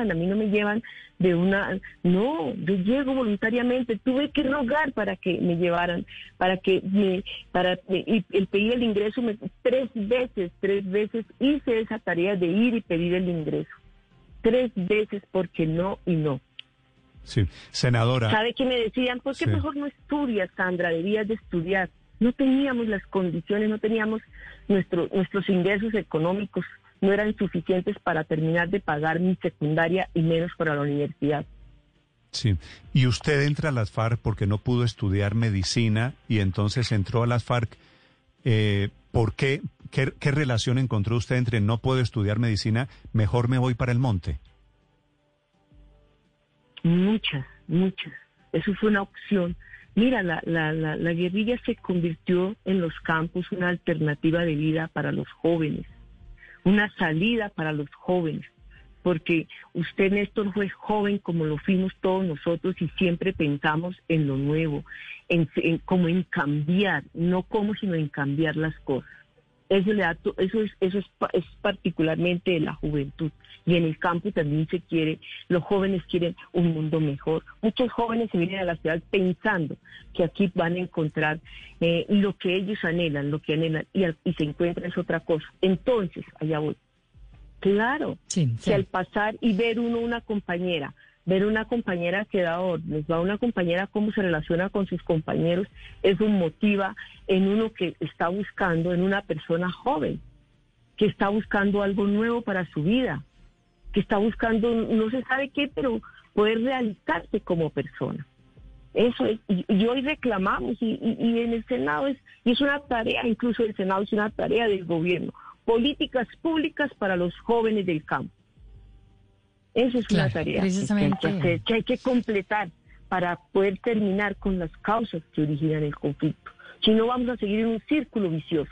a mí no me llevan de una, no, yo llego voluntariamente, tuve que rogar para que me llevaran, para que me, para, y el pedir el ingreso, me, tres veces, tres veces hice esa tarea de ir y pedir el ingreso, tres veces porque no y no. Sí, senadora. ¿Sabe qué me decían? ¿Por qué mejor no estudias, Sandra? Debías de estudiar. No teníamos las condiciones, no teníamos nuestro, nuestros ingresos económicos no eran suficientes para terminar de pagar mi secundaria y menos para la universidad. Sí, y usted entra a las FARC porque no pudo estudiar medicina y entonces entró a las FARC. Eh, ¿Por qué? qué? ¿Qué relación encontró usted entre no puedo estudiar medicina, mejor me voy para el monte? Muchas, muchas. Eso fue una opción. Mira, la, la, la, la guerrilla se convirtió en los campos una alternativa de vida para los jóvenes una salida para los jóvenes, porque usted, Néstor, fue joven como lo fuimos todos nosotros y siempre pensamos en lo nuevo, en, como en cambiar, no como sino en cambiar las cosas. Eso, le da, eso, es, eso es, particularmente de la juventud. Y en el campo también se quiere, los jóvenes quieren un mundo mejor. Muchos jóvenes se vienen a la ciudad pensando que aquí van a encontrar eh, lo que ellos anhelan, lo que anhelan, y, y se encuentra es otra cosa. Entonces, allá voy. Claro, que al pasar y ver uno una compañera ver una compañera que da órdenes, va una compañera cómo se relaciona con sus compañeros, eso motiva en uno que está buscando, en una persona joven, que está buscando algo nuevo para su vida, que está buscando, no se sabe qué, pero poder realizarse como persona. Eso es, y, hoy reclamamos, y, y, en el Senado es, y es una tarea, incluso el Senado es una tarea del gobierno, políticas públicas para los jóvenes del campo esa es una tarea que, hay que completar para poder terminar con las causas que originan el conflicto. Si no, vamos a seguir en un círculo vicioso.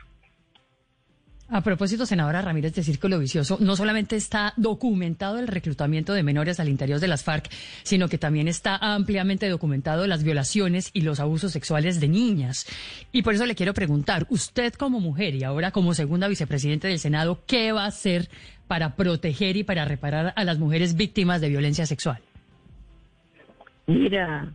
A propósito, senadora Ramírez, de Círculo Vicioso, no solamente está documentado el reclutamiento de menores al interior de las FARC, sino que también está ampliamente documentado las violaciones y los abusos sexuales de niñas. Y por eso le quiero preguntar, usted como mujer y ahora como segunda vicepresidenta del Senado, ¿qué va a hacer para proteger y para reparar a las mujeres víctimas de violencia sexual? Mira,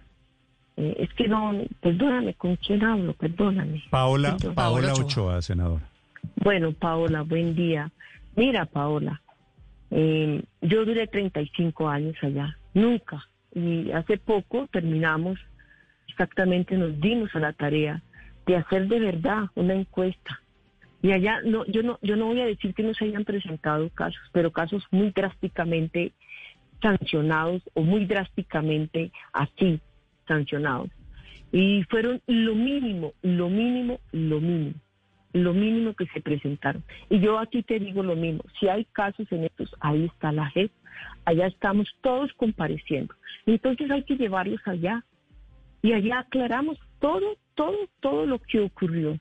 eh, es que no, perdóname, ¿con quién hablo? Perdóname. Paola, Paola Ochoa, senadora. Bueno, Paola, buen día. Mira, Paola, eh, yo duré 35 años allá, nunca. Y hace poco terminamos, exactamente nos dimos a la tarea de hacer de verdad una encuesta. Y allá, no, yo no, yo no voy a decir que no se hayan presentado casos, pero casos muy drásticamente sancionados o muy drásticamente así sancionados. Y fueron lo mínimo, lo mínimo, lo mínimo lo mínimo que se presentaron. Y yo aquí te digo lo mismo, si hay casos en estos, ahí está la JEP, allá estamos todos compareciendo. Entonces hay que llevarlos allá y allá aclaramos todo, todo, todo lo que ocurrió.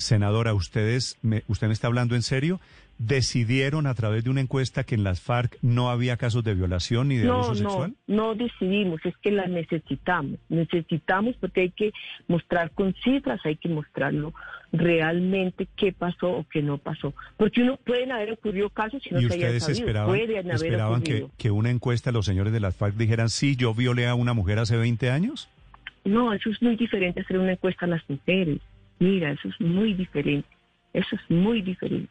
Senadora, ustedes, me, ¿usted me está hablando en serio? decidieron a través de una encuesta que en las FARC no había casos de violación ni de abuso sexual? No, no decidimos, es que las necesitamos. Necesitamos porque hay que mostrar con cifras, hay que mostrarlo realmente qué pasó o qué no pasó. Porque uno pueden haber ocurrido casos y no ¿Y se ustedes sabido. esperaban, esperaban que, que una encuesta los señores de las FARC dijeran, sí, yo violé a una mujer hace 20 años? No, eso es muy diferente hacer una encuesta a las mujeres. Mira, eso es muy diferente. Eso es muy diferente.